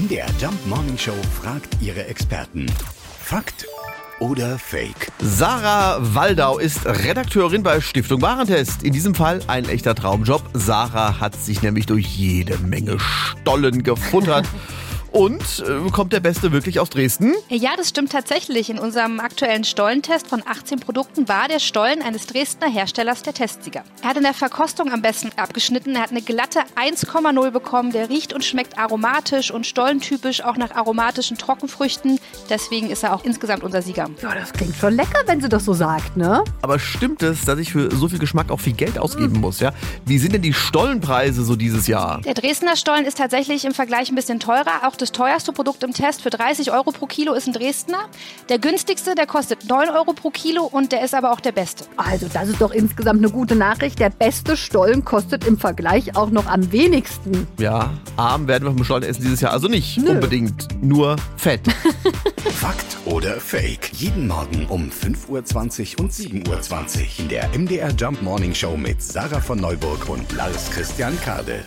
MDR Jump Morning Show fragt ihre Experten. Fakt oder Fake? Sarah Waldau ist Redakteurin bei Stiftung Warentest. In diesem Fall ein echter Traumjob. Sarah hat sich nämlich durch jede Menge Stollen gefuttert. Und äh, kommt der Beste wirklich aus Dresden? Ja, das stimmt tatsächlich. In unserem aktuellen Stollentest von 18 Produkten war der Stollen eines Dresdner Herstellers der Testsieger. Er hat in der Verkostung am besten abgeschnitten. Er hat eine glatte 1,0 bekommen. Der riecht und schmeckt aromatisch und stollentypisch auch nach aromatischen Trockenfrüchten. Deswegen ist er auch insgesamt unser Sieger. Ja, das klingt schon lecker, wenn sie das so sagt, ne? Aber stimmt es, dass ich für so viel Geschmack auch viel Geld ausgeben muss, ja? Wie sind denn die Stollenpreise so dieses Jahr? Der Dresdner Stollen ist tatsächlich im Vergleich ein bisschen teurer. Auch das teuerste Produkt im Test für 30 Euro pro Kilo ist ein Dresdner. Der günstigste, der kostet 9 Euro pro Kilo und der ist aber auch der beste. Also, das ist doch insgesamt eine gute Nachricht. Der beste Stollen kostet im Vergleich auch noch am wenigsten. Ja, arm werden wir vom Stollenessen dieses Jahr also nicht Nö. unbedingt, nur fett. Fakt oder Fake? Jeden Morgen um 5.20 Uhr und 7.20 Uhr in der MDR Jump Morning Show mit Sarah von Neuburg und Lars Christian Kade.